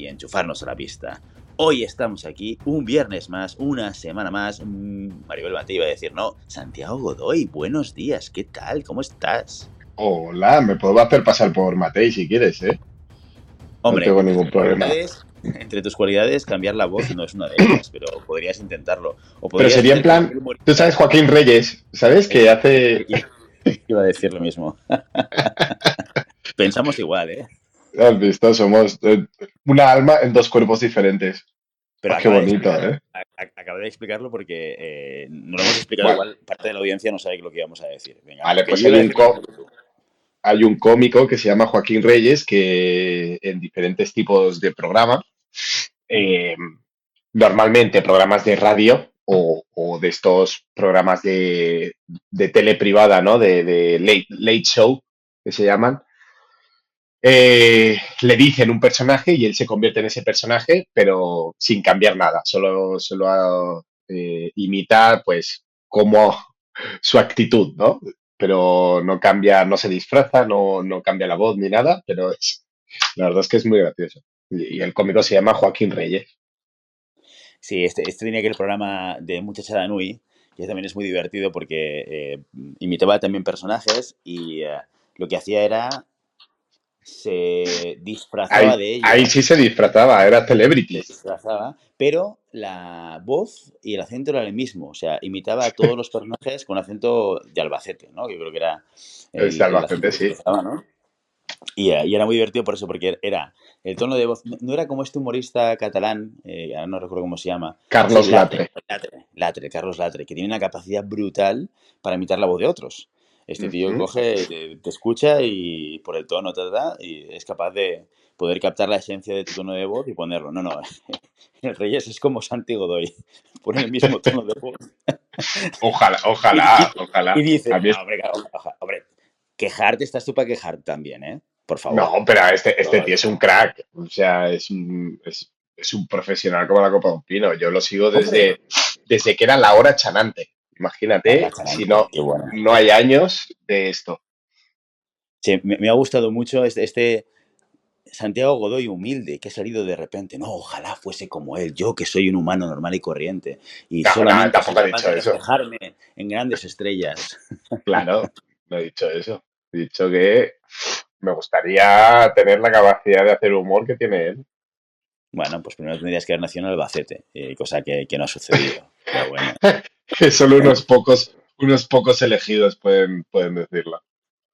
y enchufarnos a la pista. Hoy estamos aquí, un viernes más, una semana más. Mm, Maribel Mate iba a decir, no, Santiago Godoy, buenos días, ¿qué tal? ¿Cómo estás? Hola, me puedo hacer pasar por Matei si quieres, ¿eh? Hombre, no tengo ningún problema. Entre tus cualidades, cambiar la voz no es una de ellas, pero podrías intentarlo. pero sería en plan, tú sabes Joaquín Reyes, ¿sabes? Que hace... Iba a decir lo mismo. Pensamos igual, ¿eh? Has visto, somos eh, una alma en dos cuerpos diferentes. Pero ah, qué bonito, ¿eh? Acabo de explicarlo porque eh, no lo hemos explicado igual, parte de la audiencia no sabe lo que íbamos a decir. vale, pues hay un, hay un, cómico que se llama Joaquín Reyes que en diferentes tipos de programas, eh, normalmente programas de radio o, de estos programas de, de tele privada, ¿no? De, de late, late show, que se llaman, eh, le dicen un personaje y él se convierte en ese personaje, pero sin cambiar nada, solo, solo eh, imitar pues como su actitud, ¿no? Pero no cambia, no se disfraza, no, no cambia la voz ni nada, pero es, la verdad es que es muy gracioso. Y, el cómico se llama Joaquín Reyes. Sí, este, este tenía que el programa de Muchachada Nui, que también es muy divertido porque eh, imitaba también personajes y eh, lo que hacía era se disfrazaba de ellos. Ahí sí se disfrazaba, era celebrity. Se disfrazaba, pero la voz y el acento era el mismo. O sea, imitaba a todos los personajes con acento de Albacete, ¿no? Yo creo que era. El, de Albacete, sí. y, era muy divertido por eso, porque era el tono de voz. No era como este humorista catalán, eh, ahora no recuerdo cómo se llama. Carlos Latre. Latre. Latre, Carlos Latre, que tiene una capacidad brutal para imitar la voz de otros. Este tío coge, te, escucha y por el tono, te da, y es capaz de poder captar la esencia de tu tono de voz y ponerlo. No, no, el Reyes es como Santi Godoy, pone el mismo tono de voz. Ojalá, ojalá, ojalá. Y dice, hombre, hombre, quejarte estás tú para quejar también, ¿eh? Por favor. No, pero este, este tío es un crack, o sea, es un, es, un profesional como la copa de un pino. Yo lo sigo desde, desde que era la hora chanante. Imagínate si no, no hay años de esto. Sí, me, ha gustado mucho este, este, Santiago Godoy humilde que ha salido de repente. No, ojalá fuese como él, yo que soy un humano normal y corriente. Y solamente tampoco ha dicho eso. en grandes estrellas. Claro, no he dicho eso. He dicho que me gustaría tener la capacidad de hacer humor que tiene él. Bueno, pues primero tendrías que haber nacido en Albacete, eh, cosa que, que, no ha sucedido. Pero bueno. que solo unos pocos, unos pocos elegidos pueden, pueden decirlo.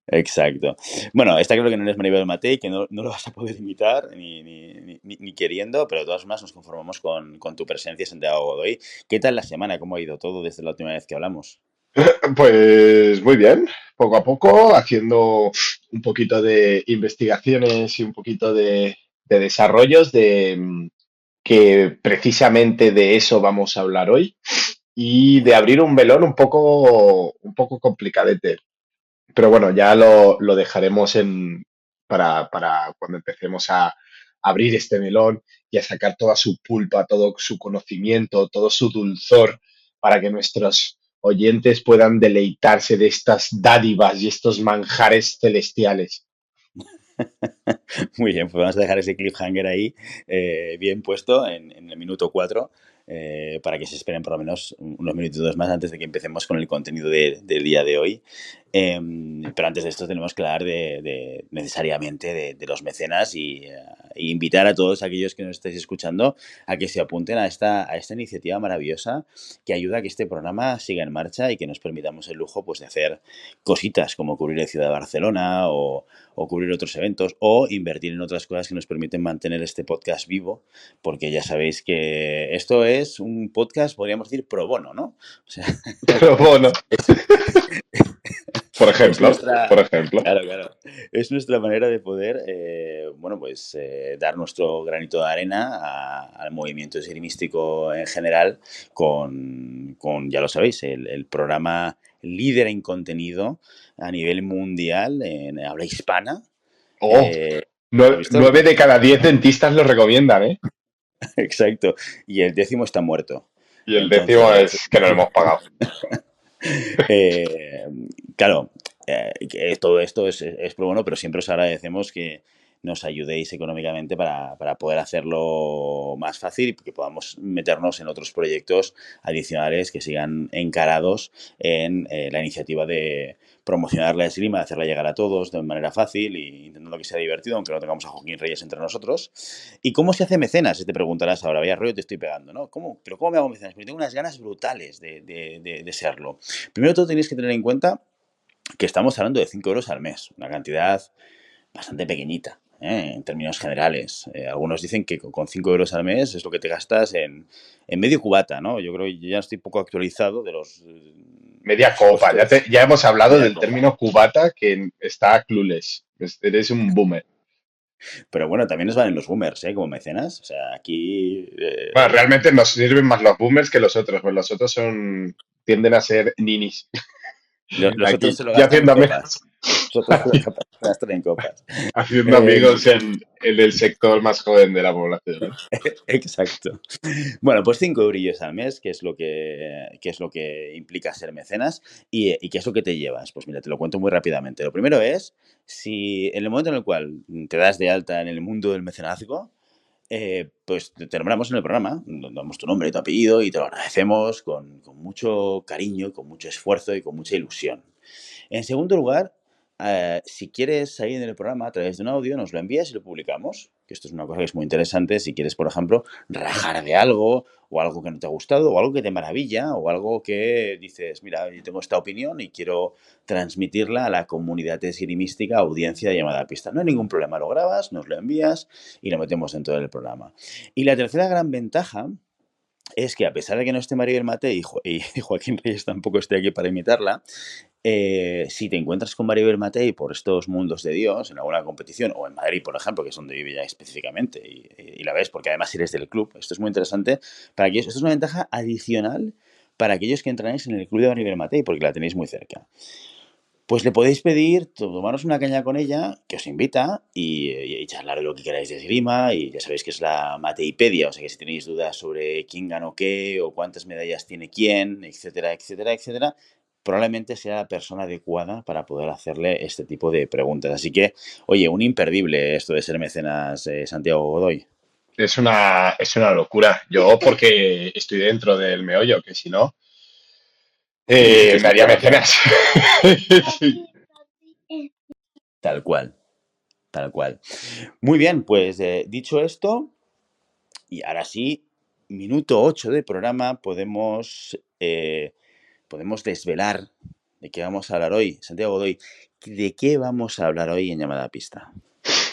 Exacto. Bueno, está claro que no eres Maribel Matei, que no, no, lo vas a poder imitar ni, ni, ni, queriendo, pero de todas formas nos conformamos con, con, tu presencia, Santiago Godoy. ¿Qué tal la semana? ¿Cómo ha ido todo desde la última vez que hablamos? Pues muy bien, poco a poco, haciendo un poquito de investigaciones y un poquito de, de desarrollos de que precisamente de eso vamos a hablar hoy y de abrir un melón un poco, un poco complicadete. Pero bueno, ya lo, lo dejaremos en, para, para, cuando empecemos a abrir este melón y a sacar toda su pulpa, todo su conocimiento, todo su dulzor, para que nuestros oyentes puedan deleitarse de estas dádivas y estos manjares celestiales. Muy bien, pues vamos a dejar ese cliffhanger ahí eh, bien puesto en, en el minuto 4 eh, para que se esperen por lo menos unos minutos más antes de que empecemos con el contenido del día de hoy. Em, pero antes de esto tenemos que hablar de, necesariamente de, los mecenas y, eh, invitar a todos aquellos que nos estáis escuchando a que se apunten a esta, a esta iniciativa maravillosa que ayuda a que este programa siga en marcha y que nos permitamos el lujo pues, de hacer cositas como cubrir la ciudad de Barcelona o, o cubrir otros eventos o invertir en otras cosas que nos permiten mantener este podcast vivo, porque ya sabéis que esto es un podcast, podríamos decir, pro bono, ¿no? O sea, pro bono. Por ejemplo, por ejemplo. Claro, claro. Es nuestra manera de poder, eh, bueno, pues eh, dar nuestro granito de arena al movimiento esgrimístico en general con, con, ya lo sabéis, el, programa líder en contenido a nivel mundial en habla hispana. Oh, eh, nueve, de cada diez dentistas lo recomiendan, ¿eh? Exacto. Y el décimo está muerto. Y el décimo es que no lo hemos pagado. Eh, claro, eh, todo esto es, es, bueno, pero siempre os agradecemos que nos ayudéis económicamente para, poder hacerlo más fácil y que podamos meternos en otros proyectos adicionales que sigan encarados en eh, la iniciativa de promocionar la esgrima, de hacerla llegar a todos de manera fácil e intentando que sea divertido, aunque no tengamos a Joaquín Reyes entre nosotros. ¿Y cómo se hace mecenas? Te preguntarás ahora, vaya rollo te estoy pegando, ¿no? ¿Cómo? ¿Pero cómo me hago mecenas? Porque tengo unas ganas brutales de, de serlo. Primero todo tenéis que tener en cuenta que estamos hablando de 5 euros al mes, una cantidad bastante pequeñita. ¿Eh? en términos generales. Eh, algunos dicen que con 5 euros al mes es lo que te gastas en, medio cubata, ¿no? Yo creo que ya estoy poco actualizado de los... Media copa, ya, hemos hablado del término cubata que está clueless, eres un boomer. Pero bueno, también nos van en los boomers, ¿eh? Como mecenas. O sea, aquí... Bueno, realmente nos sirven más los boomers que los otros, pues los otros son tienden a ser ninis. Los, otros se lo haciendo Haciendo amigos en, el sector más joven de la población. Exacto. Bueno, pues 5 eurillos al mes, que es lo que, es lo que implica ser mecenas y, y qué es lo que te llevas. Pues mira, te lo cuento muy rápidamente. Lo primero es, si en el momento en el cual te das de alta en el mundo del mecenazgo, eh, pues te nombramos en el programa, damos tu nombre y tu apellido y te lo agradecemos con, con mucho cariño, con mucho esfuerzo y con mucha ilusión. En segundo lugar, eh, si quieres salir en el programa a través de un audio, nos lo envías y lo publicamos. Que esto es una cosa que es muy interesante. Si quieres, por ejemplo, rajar de algo, o algo que no te ha gustado, o algo que te maravilla, o algo que dices, mira, yo tengo esta opinión y quiero transmitirla a la comunidad esgrimística, audiencia llamada a pista. No hay ningún problema, lo grabas, nos lo envías y lo metemos dentro del programa. Y la tercera gran ventaja es que a pesar de que no esté Maribel Mate y Joaquín Reyes tampoco esté aquí para imitarla, eh, si te encuentras con Maribel Matei por estos mundos de Dios, en alguna competición, o en Madrid, por ejemplo, que es donde vive ya específicamente, y, la ves porque además eres del club, esto es muy interesante para aquellos, esto es una ventaja adicional para aquellos que entráis en el club de Maribel Matei, porque la tenéis muy cerca. Pues le podéis pedir, tomaros una caña con ella, que os invita, y, y, charlar lo que queráis de esgrima, y ya sabéis que es la Mateipedia, o sea que si tenéis dudas sobre quién ganó qué, o cuántas medallas tiene quién, etcétera, etcétera, etcétera, probablemente sea la persona adecuada para poder hacerle este tipo de preguntas. Así que, oye, un imperdible esto de ser mecenas eh, Santiago Godoy. Es una, es una locura. Yo porque estoy dentro del meollo, que si no, eh, me haría mecenas. Tal cual, tal cual. Muy bien, pues eh, dicho esto, y ahora sí, minuto 8 de programa, podemos podemos desvelar de qué vamos a hablar hoy. Santiago Godoy, ¿de qué vamos a hablar hoy en Llamada Pista?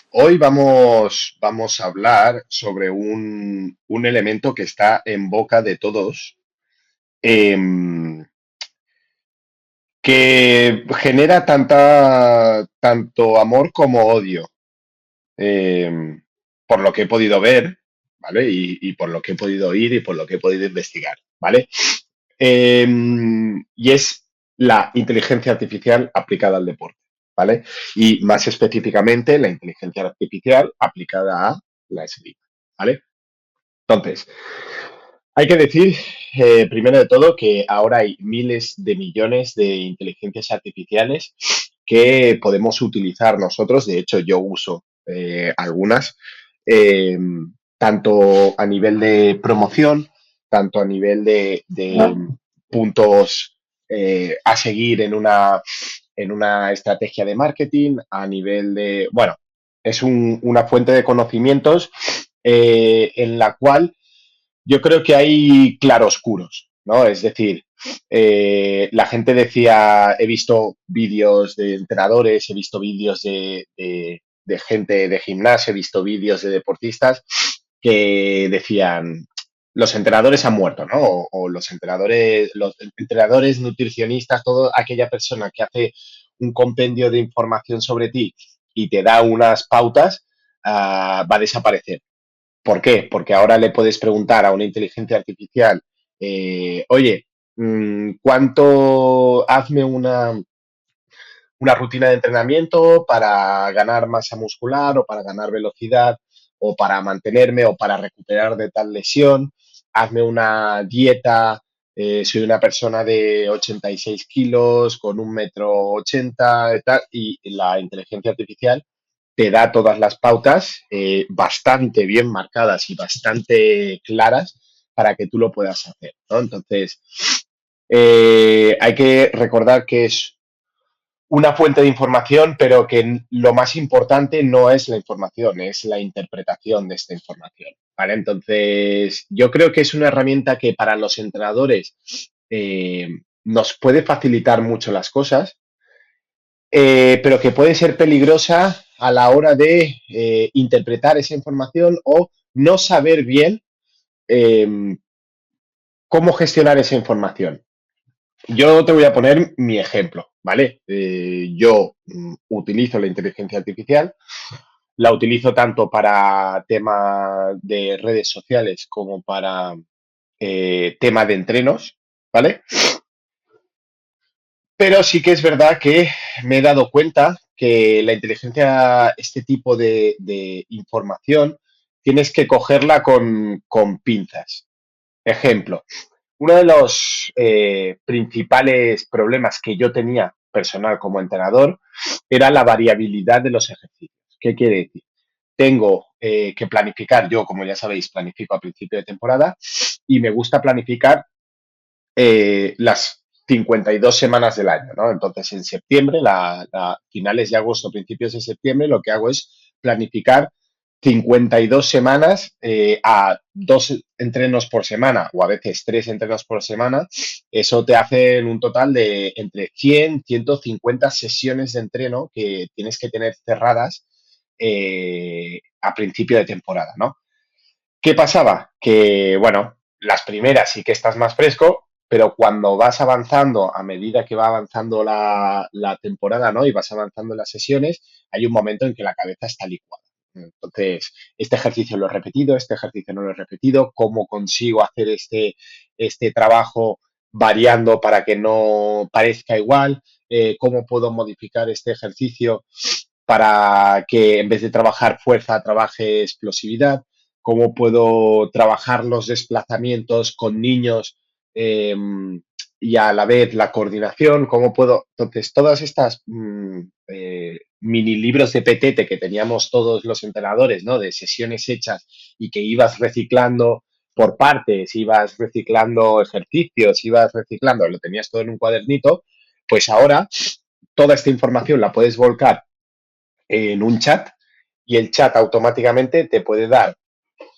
Hoy vamos, vamos a hablar sobre un, elemento que está en boca de todos, em, que genera tanta, tanto amor como odio, em, por lo que he podido ver, ¿vale? Y, y, por lo que he podido oír y por lo que he podido investigar, ¿vale? Em, y es la inteligencia artificial aplicada al deporte, ¿vale? Y más específicamente la inteligencia artificial aplicada a la esgrima, ¿vale? Entonces, hay que decir, eh, primero de todo, que ahora hay miles de millones de inteligencias artificiales que podemos utilizar nosotros. De hecho, yo uso eh, algunas, em, tanto a nivel de promoción tanto a nivel de, puntos eh, a seguir en una, en una estrategia de marketing, a nivel de, bueno, es una fuente de conocimientos eh, en la cual yo creo que hay claroscuros, ¿no? Es decir, eh, la gente decía, he visto vídeos de entrenadores, he visto vídeos de, de gente de gimnasio, he visto vídeos de deportistas que decían, los entrenadores han muerto, ¿no? O, los entrenadores, los entrenadores nutricionistas, toda aquella persona que hace un compendio de información sobre ti y te da unas pautas, ah, va a desaparecer. ¿Por qué? Porque ahora le puedes preguntar a una inteligencia artificial, eh, oye, mm, ¿cuánto, hazme una, una rutina de entrenamiento para ganar masa muscular o para ganar velocidad o para mantenerme o para recuperar de tal lesión? Hazme una dieta eh, soy una persona de 86 kilos, con un metro 80 y, tal, y la inteligencia artificial te da todas las pautas eh, bastante bien marcadas y bastante claras para que tú lo puedas hacer. Entonces, eh, hay que recordar que es una fuente de información, pero que lo más importante no es la información, es la interpretación de esta información. ¿Vale? Entonces, yo creo que es una herramienta que para los entrenadores eh, nos puede facilitar mucho las cosas, eh, pero que puede ser peligrosa a la hora de eh, interpretar esa información o no saber bien cómo gestionar esa información. Yo te voy a poner mi ejemplo, ¿vale? yo mm, utilizo la inteligencia artificial la utilizo tanto para temas de redes sociales como para eh, tema de entrenos, ¿vale? Pero sí que es verdad que me he dado cuenta que la inteligencia, este tipo de, información, tienes que cogerla con, pinzas. Ejemplo, uno de los eh, principales problemas que yo tenía personal como entrenador era la variabilidad de los ejercicios. ¿Qué quiere decir? Tengo eh, que planificar, yo como ya sabéis, planifico a principio de temporada y me gusta planificar eh, las 52 semanas del año, ¿no? Entonces, en septiembre, la, finales de agosto, principios de septiembre, lo que hago es planificar 52 semanas eh, a dos entrenos por semana o a veces tres entrenos por semana. Eso te hace un total de entre 100, 150 sesiones de entreno que tienes que tener cerradas eh, a principio de temporada, ¿no? ¿Qué pasaba? Que, bueno, las primeras sí que estás más fresco, pero cuando vas avanzando, a medida que va avanzando la, temporada, ¿no? Y vas avanzando las sesiones, hay un momento en que la cabeza está licuada. Entonces, este ejercicio lo he repetido, este ejercicio no lo he repetido, ¿cómo consigo hacer este, este trabajo variando para que no parezca igual? Eh, ¿Cómo puedo modificar este ejercicio para que en vez de trabajar fuerza, trabaje explosividad, cómo puedo trabajar los desplazamientos con niños em, y a la vez la coordinación, cómo puedo... Entonces, todas estas mm, eh, mini libros de petete que teníamos todos los entrenadores, ¿no? De sesiones hechas y que ibas reciclando por partes, ibas reciclando ejercicios, ibas reciclando, lo tenías todo en un cuadernito, pues ahora toda esta información la puedes volcar en un chat y el chat automáticamente te puede dar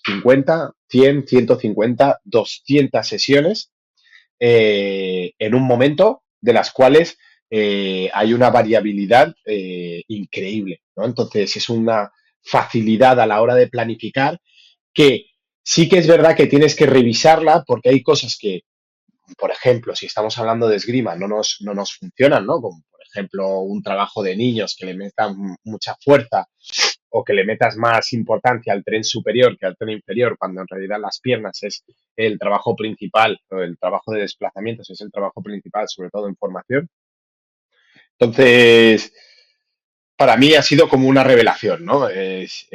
50, 100, 150, 200 sesiones eh, en un momento de las cuales eh, hay una variabilidad eh, increíble. Entonces es una facilidad a la hora de planificar que sí que es verdad que tienes que revisarla porque hay cosas que, por ejemplo, si estamos hablando de esgrima, no nos, no nos funcionan, ¿no? Ejemplo, un trabajo de niños que le metan mucha fuerza o que le metas más importancia al tren superior que al tren inferior, cuando en realidad las piernas es el trabajo principal, o el trabajo de desplazamientos es el trabajo principal, sobre todo en formación. Entonces, para mí ha sido como una revelación, ¿no? Es,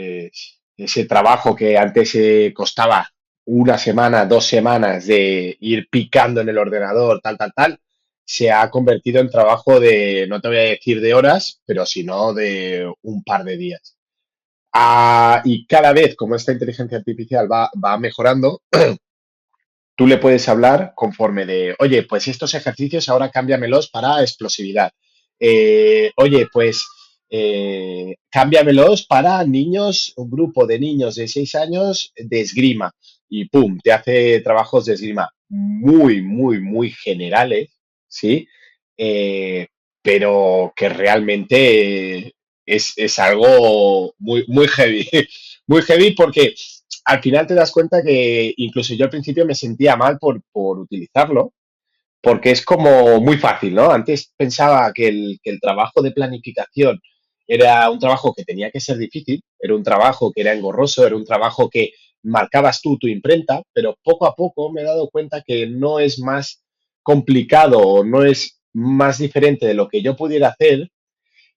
ese trabajo que antes costaba una semana, dos semanas de ir picando en el ordenador, tal, tal, tal, se ha convertido en trabajo de, no te voy a decir de horas, pero sino de un par de días. Ah, y cada vez, como esta inteligencia artificial va, mejorando, tú le puedes hablar conforme de, oye, pues estos ejercicios ahora cámbiamelos para explosividad. Eh, oye, pues eh, cámbiamelos para niños, un grupo de niños de 6 años de esgrima. Y pum, te hace trabajos de esgrima muy, muy, muy generales ¿sí? Eh, pero que realmente es, algo muy, muy heavy, muy heavy porque al final te das cuenta que incluso yo al principio me sentía mal por, utilizarlo, porque es como muy fácil, ¿no? Antes pensaba que el, que el trabajo de planificación era un trabajo que tenía que ser difícil, era un trabajo que era engorroso, era un trabajo que marcabas tú tu imprenta, pero poco a poco me he dado cuenta que no es más complicado o no es más diferente de lo que yo pudiera hacer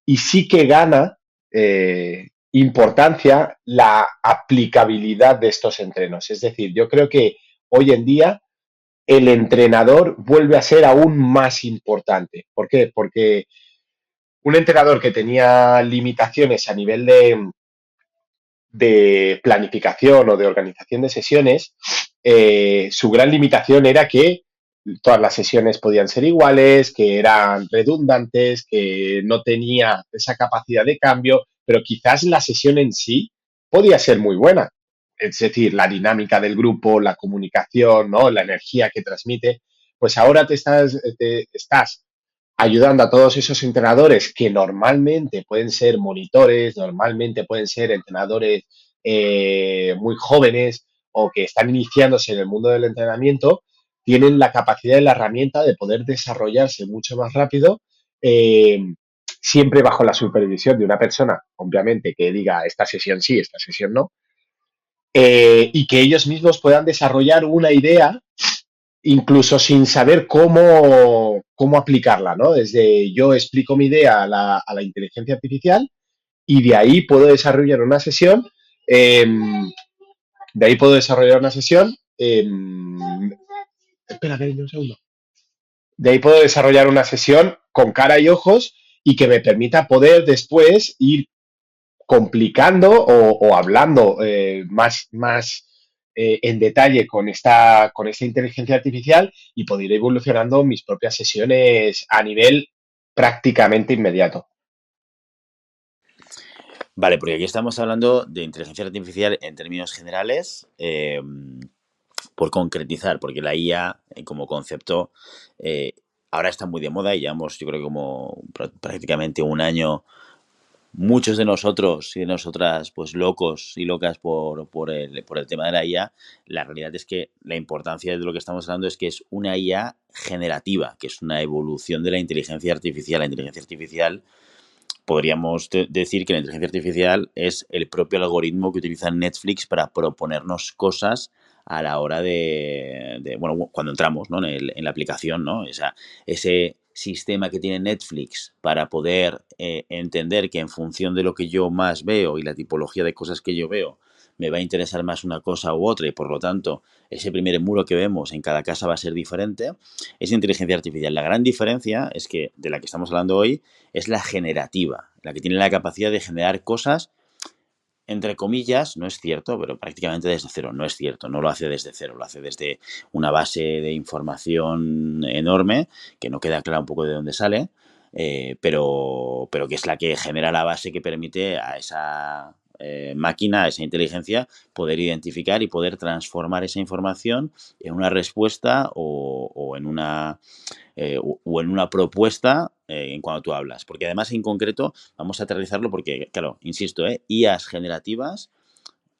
y sí que gana eh, importancia la aplicabilidad de estos entrenos. Es decir, yo creo que hoy en día el entrenador vuelve a ser aún más importante. ¿Por qué? Porque un entrenador que tenía limitaciones a nivel de, planificación o de organización de sesiones, eh, su gran limitación era que todas las sesiones podían ser iguales, que eran redundantes, que no tenía esa capacidad de cambio, pero quizás la sesión en sí podía ser muy buena. Es decir, la dinámica del grupo, la comunicación, ¿no? la energía que transmite. Pues ahora te estás, estás ayudando a todos esos entrenadores que normalmente pueden ser monitores, normalmente pueden ser entrenadores eh, muy jóvenes o que están iniciándose en el mundo del entrenamiento, tienen la capacidad y la herramienta de poder desarrollarse mucho más rápido, eh, siempre bajo la supervisión de una persona, obviamente, que diga esta sesión sí, esta sesión no, eh, y que ellos mismos puedan desarrollar una idea incluso sin saber cómo, cómo aplicarla, ¿no? Desde yo explico mi idea a la, a la inteligencia artificial y de ahí puedo desarrollar una sesión, eh, de ahí puedo desarrollar una sesión, eh, espera, cariño, un segundo. De ahí puedo desarrollar una sesión con cara y ojos y que me permita poder después ir complicando o, o hablando eh, más, más eh, en detalle con esta, con esta inteligencia artificial y poder ir evolucionando mis propias sesiones a nivel prácticamente inmediato. Vale, porque aquí estamos hablando de inteligencia artificial en términos generales, eh, por concretizar, porque la IA eh, como concepto eh, ahora está muy de moda y llevamos, yo creo, como pr- prácticamente un año muchos de nosotros y de nosotras, pues locos y locas por, por, el, por el tema de la IA, la realidad es que la importancia de lo que estamos hablando es que es una IA generativa, que es una evolución de la inteligencia artificial. La inteligencia artificial, podríamos de- decir que la inteligencia artificial es el propio algoritmo que utiliza Netflix para proponernos cosas a la hora de, bueno, cuando entramos ¿no? en la aplicación, ¿no? Esa, ese sistema que tiene Netflix para poder eh, entender que en función de lo que yo más veo y la tipología de cosas que yo veo, me va a interesar más una cosa u otra y por lo tanto ese primer muro que vemos en cada casa va a ser diferente, es inteligencia artificial. La gran diferencia es que de la que estamos hablando hoy es la generativa, la que tiene la capacidad de generar cosas entre comillas, no es cierto, pero prácticamente desde cero. No es cierto, no lo hace desde cero, lo hace desde una base de información enorme, que no queda claro un poco de dónde sale, eh, pero, pero que es la que genera la base que permite a esa eh, máquina, a esa inteligencia, poder identificar y poder transformar esa información en una respuesta o, o en una eh, o, o en una propuesta eh, en cuando tú hablas. Porque además, en concreto, vamos a aterrizarlo porque, claro, insisto, ¿eh? IAs generativas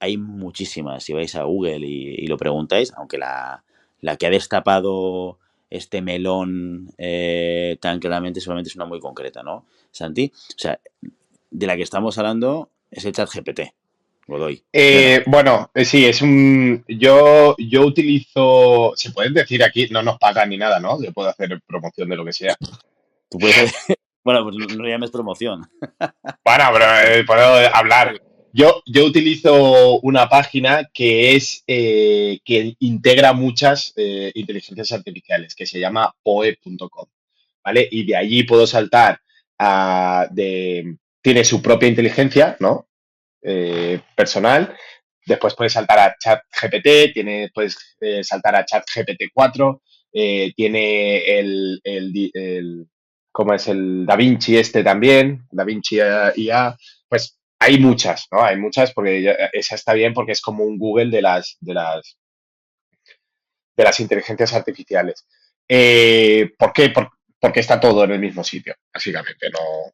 hay muchísimas. Si vais a Google y, lo preguntáis, aunque la, la, que ha destapado este melón eh, tan claramente solamente es una muy concreta, ¿no, Santi? O sea, de la que estamos hablando es el chat GPT. Godoy. Eh, bueno, eh, sí, es un. Yo, yo utilizo. Se pueden decir aquí, no nos pagan ni nada, ¿no? Yo puedo hacer promoción de lo que sea. Bueno, pues no, llames promoción. Bueno, pero eh, hablar. Yo, yo utilizo una página que es eh, que integra muchas eh, inteligencias artificiales, que se llama poe.com, ¿vale? Y de allí puedo saltar a de tiene su propia inteligencia, ¿no? Personal. Después puedes saltar a ChatGPT, tiene, puedes saltar a ChatGPT 4, eh, tiene el, ¿cómo es? El DaVinci este también, DaVinci IA, pues hay muchas, ¿no? Hay muchas porque esa está bien porque es como un Google de las, de las, de las inteligencias artificiales. Eh, ¿Por qué? Por, porque está todo en el mismo sitio, básicamente. No,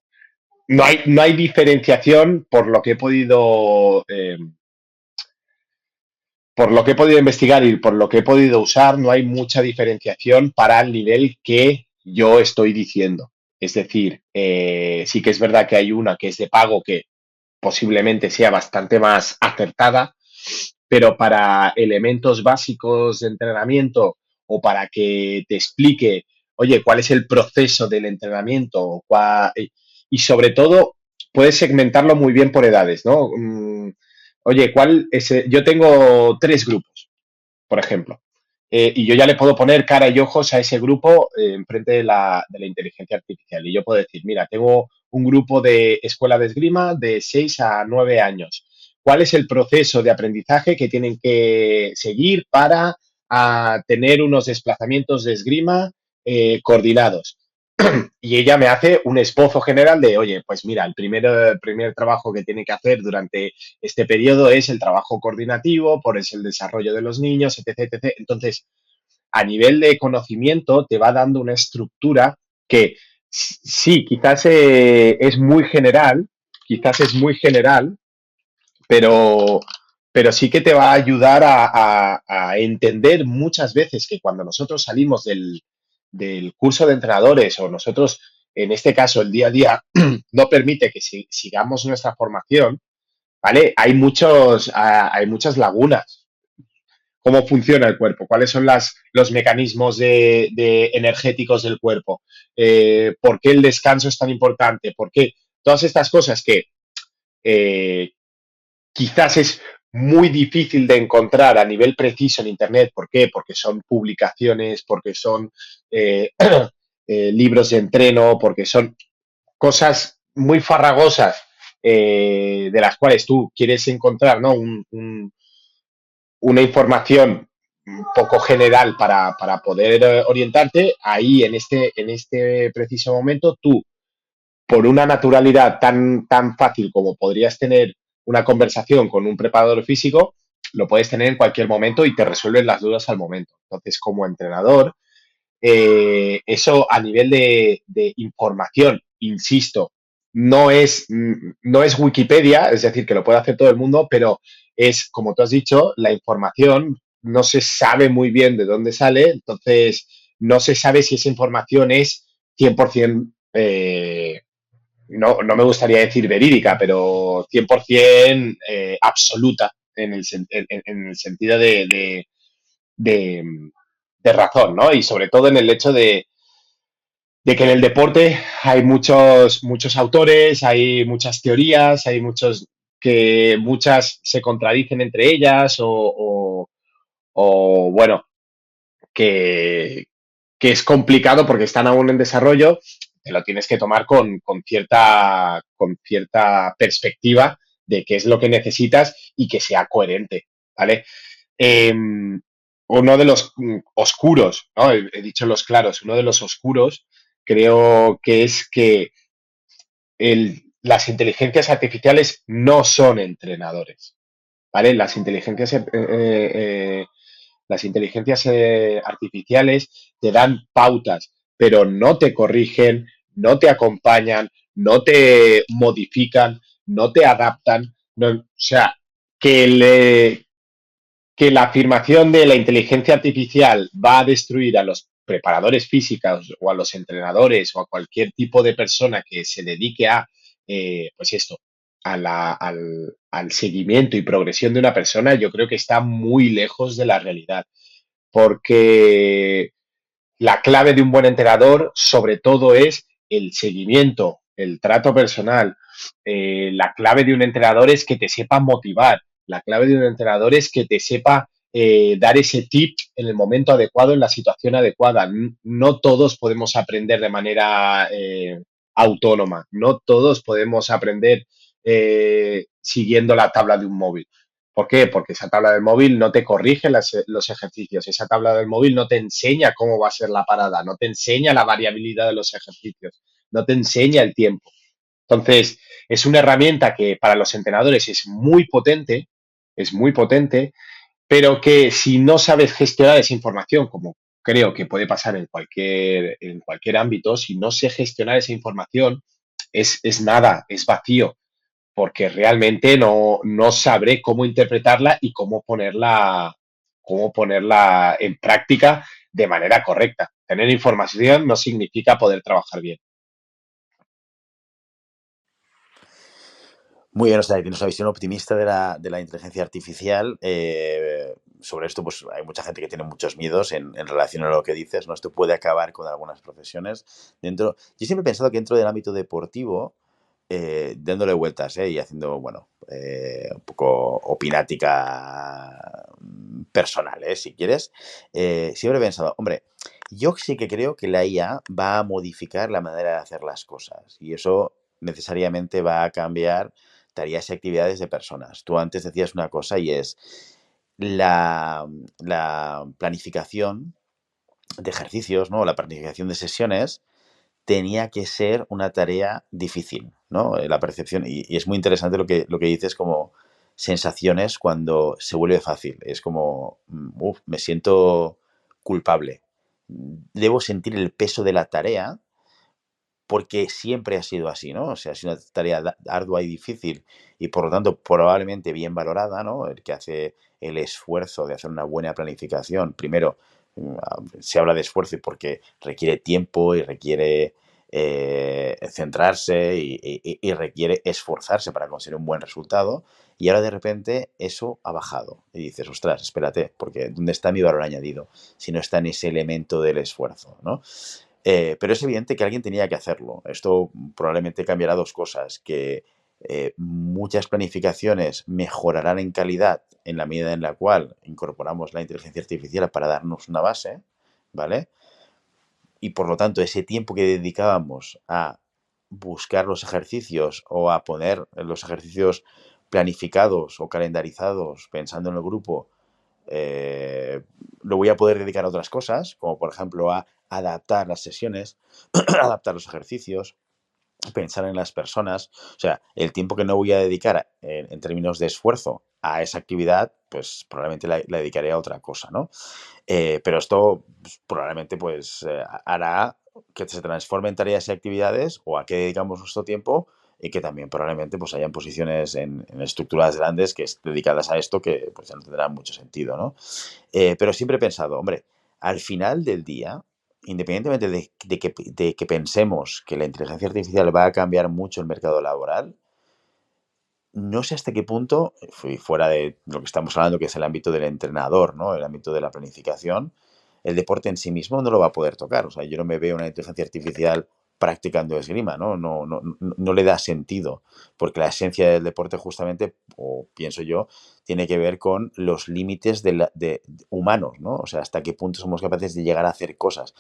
no hay, no hay diferenciación por lo que he podido eh, por lo que he podido investigar y por lo que he podido usar, no hay mucha diferenciación para el nivel que yo estoy diciendo. Es decir, eh, sí que es verdad que hay una que es de pago que posiblemente sea bastante más acertada, pero para elementos básicos de entrenamiento o para que te explique, oye, cuál es el proceso del entrenamiento y sobre todo puedes segmentarlo muy bien por edades, ¿no? Mm, oye, ¿cuál es? Yo tengo tres grupos, por ejemplo. Eh, y yo ya le puedo poner cara y ojos a ese grupo eh, enfrente de la, de la, inteligencia artificial. Y yo puedo decir, mira, tengo un grupo de escuela de esgrima de 6 a 9 años. ¿Cuál es el proceso de aprendizaje que tienen que seguir para a, tener unos desplazamientos de esgrima eh, coordinados? y ella me hace un esbozo general de, oye, pues mira, el primer, el primer trabajo que tiene que hacer durante este periodo es el trabajo coordinativo, por es el desarrollo de los niños, etc, etc. Entonces, a nivel de conocimiento, te va dando una estructura que sí, quizás eh, es muy general, quizás es muy general, pero, pero sí que te va a ayudar a entender muchas veces que cuando nosotros salimos del, del curso de entrenadores o nosotros, en este caso, el día a día no permite que sigamos nuestra formación, ¿vale? Hay, muchos, hay muchas lagunas. ¿Cómo funciona el cuerpo? ¿Cuáles son las, los mecanismos de, energéticos del cuerpo? Eh, ¿Por qué el descanso es tan importante? ¿Por qué? Todas estas cosas que eh, quizás es muy difícil de encontrar a nivel preciso en Internet. ¿Por qué? Porque son publicaciones, porque son eh, eh, libros de entreno, porque son cosas muy farragosas eh, de las cuales tú quieres encontrar ¿no? una información un poco general para, para, poder orientarte, ahí en este, en este preciso momento tú, por una naturalidad tan, tan fácil como podrías tener una conversación con un preparador físico, lo puedes tener en cualquier momento y te resuelven las dudas al momento. Entonces, como entrenador, eh, eso a nivel de, información, insisto, no es, no es Wikipedia, es decir, que lo puede hacer todo el mundo, pero es, como tú has dicho, la información no se sabe muy bien de dónde sale, entonces no se sabe si esa información es 100% eh, no, no me gustaría decir verídica, pero 100% eh, absoluta en el, en, el, sentido de, de, razón, ¿no? Y sobre todo en el hecho de, de que en el deporte hay muchos, muchos autores, hay muchas teorías, hay muchos que muchas se contradicen entre ellas o, o, bueno, que, que, es complicado porque están aún en desarrollo te lo tienes que tomar con, cierta, con cierta perspectiva de qué es lo que necesitas y que sea coherente, ¿vale? Em, uno de los mm, oscuros, ¿no? He, dicho los claros, uno de los oscuros creo que es que las inteligencias artificiales no son entrenadores, ¿vale? Las inteligencias, eh, eh, eh, las inteligencias artificiales te dan pautas, pero no te corrigen, no te acompañan, no te modifican, no te adaptan. o sea, que, la afirmación de la inteligencia artificial va a destruir a los preparadores físicos o a los entrenadores o a cualquier tipo de persona que se dedique a, eh, pues esto, al, seguimiento y progresión de una persona, yo creo que está muy lejos de la realidad. Porque la clave de un buen entrenador, sobre todo, es el seguimiento, el trato personal. Eh, la clave de un entrenador es que te sepa motivar. La clave de un entrenador es que te sepa eh, dar ese tip en el momento adecuado, en la situación adecuada. No todos podemos aprender de manera eh, autónoma. No todos podemos aprender siguiendo la tabla de un móvil. ¿Por qué? Porque esa tabla del móvil no te corrige los ejercicios, esa tabla del móvil no te enseña cómo va a ser la parada, no te enseña la variabilidad de los ejercicios, no te enseña el tiempo. Entonces, es una herramienta que para los entrenadores es muy potente, es muy potente, pero que si no sabes gestionar esa información, como creo que puede pasar en cualquier, en cualquier ámbito, si no sé gestionar esa información, es, es nada, es vacío porque realmente no, no sabré cómo interpretarla y cómo ponerla, cómo ponerla en práctica de manera correcta. Tener información no significa poder trabajar bien. Muy bien, o tienes una visión optimista de la, de la inteligencia artificial. Eh, sobre esto, pues hay mucha gente que tiene muchos miedos en, en, relación a lo que dices, ¿no? Esto puede acabar con algunas profesiones. Dentro, yo siempre he pensado que dentro del ámbito deportivo, eh, dándole vueltas ¿eh? y haciendo, bueno, eh, un poco opinática personal, ¿eh? si quieres, siempre he pensado, hombre, yo sí que creo que la IA va a modificar la manera de hacer las cosas y eso necesariamente va a cambiar tareas y actividades de personas. Tú antes decías una cosa y es la, la planificación de ejercicios, ¿no? La planificación de sesiones tenía que ser una tarea difícil, ¿no? La percepción, y, es muy interesante lo que, lo que dices como sensaciones cuando se vuelve fácil. Es como, uff, me siento culpable. Debo sentir el peso de la tarea porque siempre ha sido así, ¿no? O sea, es una tarea ardua y difícil y por lo tanto probablemente bien valorada, ¿no? El que hace el esfuerzo de hacer una buena planificación. Primero, se habla de esfuerzo porque requiere tiempo y requiere eh, centrarse y, requiere esforzarse para conseguir un buen resultado. Y ahora de repente eso ha bajado. Y dices, ostras, espérate, porque ¿dónde está mi valor añadido? Si no está en ese elemento del esfuerzo, ¿no? Eh, pero es evidente que alguien tenía que hacerlo. Esto probablemente cambiará dos cosas, que eh, muchas planificaciones mejorarán en calidad en la medida en la cual incorporamos la inteligencia artificial para darnos una base, ¿vale? Y por lo tanto, ese tiempo que dedicábamos a buscar los ejercicios o a poner los ejercicios planificados o calendarizados pensando en el grupo, eh, lo voy a poder dedicar a otras cosas, como por ejemplo a adaptar las sesiones, adaptar los ejercicios, pensar en las personas. O sea, el tiempo que no voy a dedicar en, términos de esfuerzo a esa actividad, pues probablemente la, dedicaré a otra cosa, ¿no? Eh, pero esto pues, probablemente pues eh, hará que se transforme en tareas y actividades o a qué dedicamos nuestro tiempo y que también probablemente pues hayan posiciones en, en estructuras grandes que es dedicadas a esto que pues ya no tendrán mucho sentido, ¿no? Eh, pero siempre he pensado, hombre, al final del día, independientemente de, que, que, pensemos que la inteligencia artificial va a cambiar mucho el mercado laboral, no sé hasta qué punto, fuera de lo que estamos hablando, que es el ámbito del entrenador, ¿no? el ámbito de la planificación, el deporte en sí mismo no lo va a poder tocar. O sea, yo no me veo una inteligencia artificial practicando esgrima, ¿no? No, no, no le da sentido, porque la esencia del deporte justamente, o pienso yo, tiene que ver con los límites de, la, de, humanos, ¿no? O sea, hasta qué punto somos capaces de llegar a hacer cosas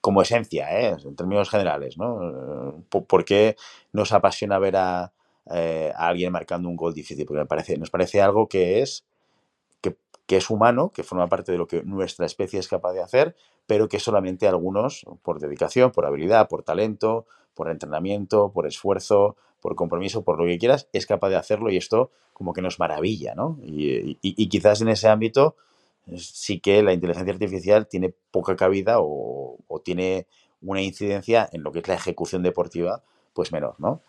como esencia, ¿eh? en términos generales, ¿no? ¿Por qué nos apasiona ver a, eh, a alguien marcando un gol difícil? Porque me parece, nos parece algo que es que es humano, que forma parte de lo que nuestra especie es capaz de hacer, pero que solamente algunos, por dedicación, por habilidad, por talento, por entrenamiento, por esfuerzo, por compromiso, por lo que quieras, es capaz de hacerlo y esto como que nos maravilla, ¿no? Y, y, y quizás en ese ámbito sí que la inteligencia artificial tiene poca cabida o, o, tiene una incidencia en lo que es la ejecución deportiva, pues menor, ¿no?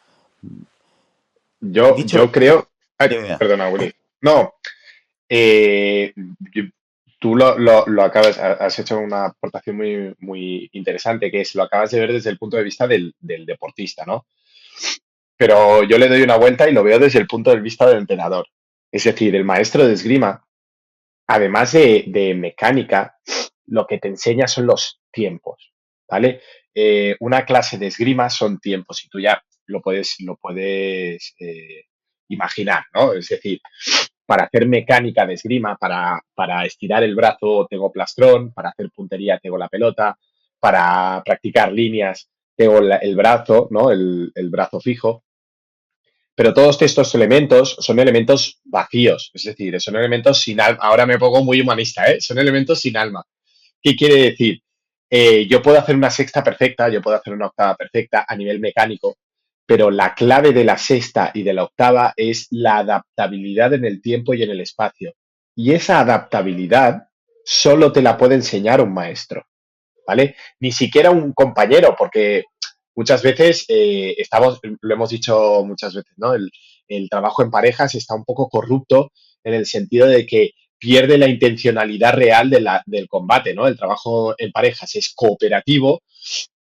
Yo, Dicho, yo creo... Ay, perdona, Willy. No, eh, tú lo, lo, lo, acabas, has hecho una aportación muy, muy interesante, que es lo acabas de ver desde el punto de vista del, del, deportista, ¿no? Pero yo le doy una vuelta y lo veo desde el punto de vista del entrenador. Es decir, el maestro de esgrima, además de, de mecánica, lo que te enseña son los tiempos, ¿vale? Eh, una clase de esgrima son tiempos y tú ya lo puedes, lo puedes eh, imaginar, ¿no? Es decir, para hacer mecánica de esgrima, para, para estirar el brazo tengo plastrón, para hacer puntería tengo la pelota, para practicar líneas tengo el brazo, ¿no? El, el, brazo fijo. Pero todos estos elementos son elementos vacíos, es decir, son elementos sin alma. Ahora me pongo muy humanista, ¿eh? Son elementos sin alma. ¿Qué quiere decir? Eh, yo puedo hacer una sexta perfecta, yo puedo hacer una octava perfecta a nivel mecánico, pero la clave de la sexta y de la octava es la adaptabilidad en el tiempo y en el espacio. Y esa adaptabilidad solo te la puede enseñar un maestro, ¿vale? Ni siquiera un compañero, porque muchas veces eh, estamos, lo hemos dicho muchas veces, ¿no? El, trabajo en parejas está un poco corrupto en el sentido de que pierde la intencionalidad real del combate, ¿no? El trabajo en parejas es cooperativo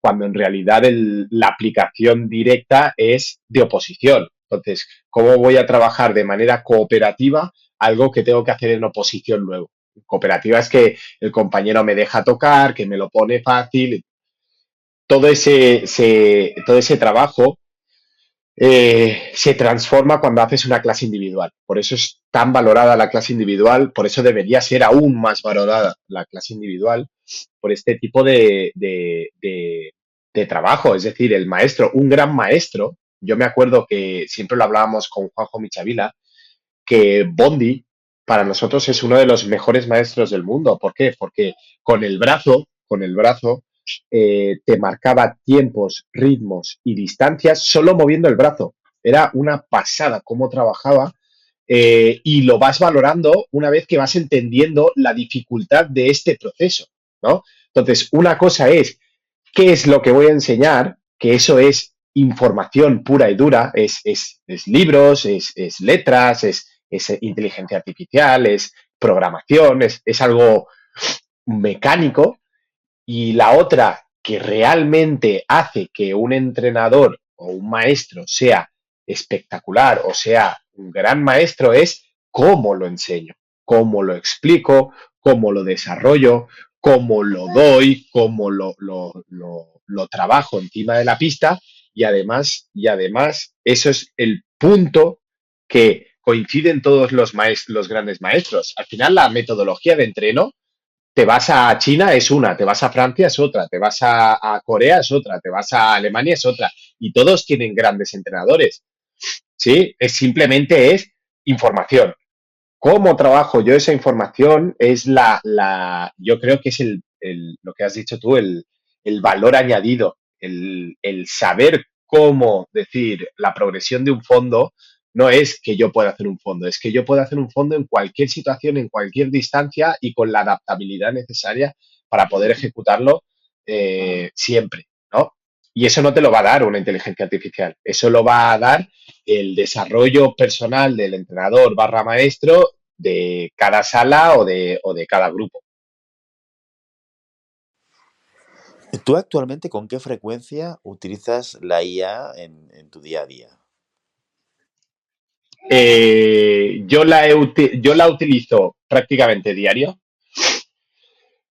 cuando en realidad la aplicación directa es de oposición. Entonces, ¿cómo voy a trabajar de manera cooperativa algo que tengo que hacer en oposición luego? Cooperativa es que el compañero me deja tocar, que me lo pone fácil. Todo ese, ese- todo ese trabajo eh, se transforma cuando haces una clase individual. Por eso es tan valorada la clase individual, por eso debería ser aún más valorada la clase individual, por este tipo de, de, trabajo. Es decir, el maestro, un gran maestro, yo me acuerdo que siempre lo hablábamos con Juanjo Michavila, que Bondi para nosotros es uno de los mejores maestros del mundo. ¿Por qué? Porque con el brazo, con el brazo, eh, te marcaba tiempos, ritmos y distancias solo moviendo el brazo. Era una pasada cómo trabajaba eh, y lo vas valorando una vez que vas entendiendo la dificultad de este proceso, Entonces, una cosa es qué es lo que voy a enseñar, que eso es información pura y dura, es, es, es libros, es, es letras, es, inteligencia artificial, es programación, es algo mecánico, y la otra que realmente hace que un entrenador o un maestro sea espectacular o sea un gran maestro es cómo lo enseño, cómo lo explico, cómo lo desarrollo, cómo lo doy, cómo lo, lo, lo, trabajo encima de la pista y además, y además eso es el punto que coinciden todos los, maest los grandes maestros. Al final la metodología de entreno te vas a China es una, te vas a Francia es otra, te vas a, a, Corea es otra, te vas a Alemania es otra. Y todos tienen grandes entrenadores. ¿Sí? Es simplemente es información. ¿Cómo trabajo yo esa información? Es la, la yo creo que es el, el, lo que has dicho tú, el, el valor añadido, el, el saber cómo decir la progresión de un fondo no es que yo pueda hacer un fondo, es que yo puedo hacer un fondo en cualquier situación, en cualquier distancia y con la adaptabilidad necesaria para poder ejecutarlo eh, siempre. Y eso no te lo va a dar una inteligencia artificial, eso lo va a dar el desarrollo personal del entrenador barra maestro de cada sala o de, o de cada grupo. ¿Tú actualmente con qué frecuencia utilizas la IA en, en tu día a día? Eh, yo, la he, yo la utilizo prácticamente diario.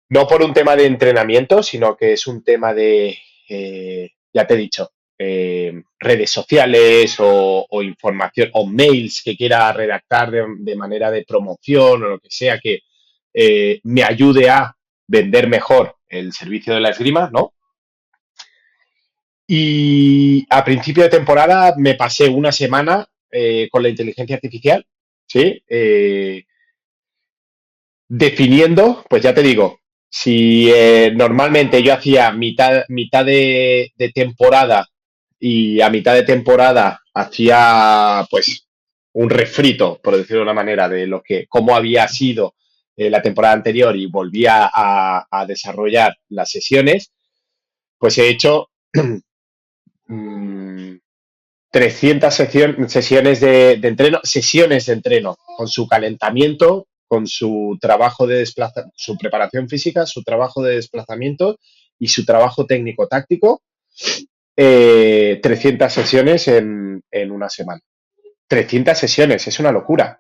No por un tema de entrenamiento, sino que es un tema de, eh, ya te he dicho, eh, redes sociales o, información o mails que quiera redactar de, manera de promoción o lo que sea que eh, me ayude a vender mejor el servicio de la esgrima, ¿no? Y a principio de temporada me pasé una semana con la inteligencia artificial, ¿sí? Definiendo, pues ya te digo, si eh, normalmente yo hacía mitad, mitad de, temporada y a mitad de temporada hacía pues un refrito, por decirlo de una manera, de lo que, cómo había sido eh, la temporada anterior y volvía a, desarrollar las sesiones, pues he hecho 300 sesión, sesiones de, de, entreno, sesiones de entreno, con su calentamiento, con su trabajo de desplazamiento, su preparación física, su trabajo de desplazamiento y su trabajo técnico-táctico, eh, 300 sesiones en, en, una semana. 300 sesiones, es una locura.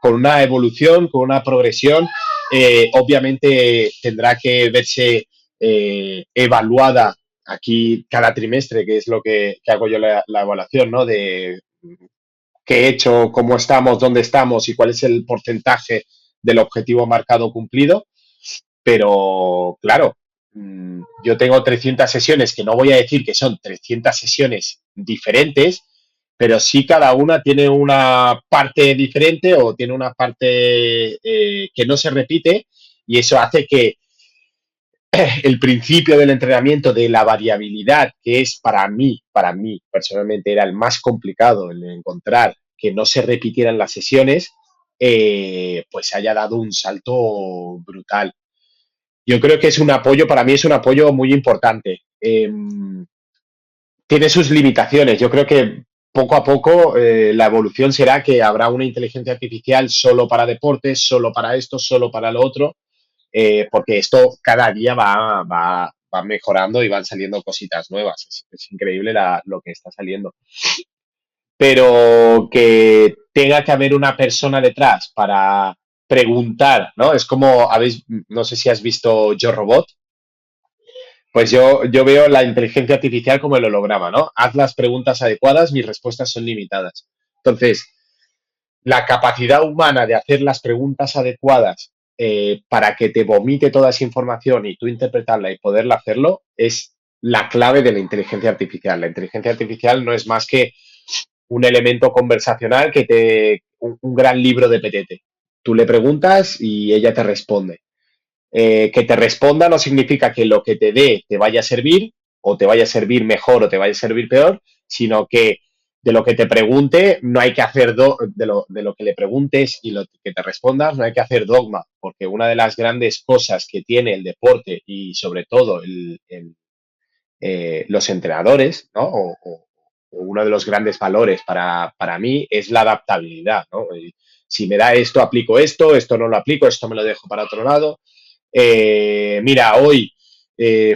Con una evolución, con una progresión, eh, obviamente tendrá que verse eh, evaluada aquí cada trimestre, que es lo que, hago yo la, la, evaluación, ¿no? De qué he hecho, cómo estamos, dónde estamos y cuál es el porcentaje del objetivo marcado cumplido. Pero, claro, mm, yo tengo 300 sesiones, que no voy a decir que son 300 sesiones diferentes, pero sí cada una tiene una parte diferente o tiene una parte eh, que no se repite y eso hace que el principio del entrenamiento de la variabilidad, que es para mí, para mí personalmente era el más complicado, el encontrar que no se repitieran las sesiones, eh, pues haya dado un salto brutal. Yo creo que es un apoyo, para mí es un apoyo muy importante. Eh, tiene sus limitaciones. Yo creo que poco a poco eh, la evolución será que habrá una inteligencia artificial solo para deportes, solo para esto, solo para lo otro, eh, porque esto cada día va, va, va, mejorando y van saliendo cositas nuevas. Es, increíble lo que está saliendo. Pero que tenga que haber una persona detrás para preguntar, ¿no? Es como, habéis, no sé si has visto Yo Robot, pues yo, yo veo la inteligencia artificial como el holograma, ¿no? Haz las preguntas adecuadas, mis respuestas son limitadas. Entonces, la capacidad humana de hacer las preguntas adecuadas eh, para que te vomite toda esa información y tú interpretarla y poderla hacerlo es la clave de la inteligencia artificial. La inteligencia artificial no es más que un elemento conversacional que te. un, un gran libro de petete. Tú le preguntas y ella te responde. Eh, que te responda no significa que lo que te dé te vaya a servir o te vaya a servir mejor o te vaya a servir peor, sino que de lo que te pregunte no hay que hacer do de, lo, de, lo, que le preguntes y lo que te respondas no hay que hacer dogma, porque una de las grandes cosas que tiene el deporte y sobre todo el, eh, los entrenadores, ¿no? O, uno de los grandes valores para, para mí es la adaptabilidad, ¿no? si me da esto, aplico esto, esto no lo aplico, esto me lo dejo para otro lado eh, mira, hoy, eh,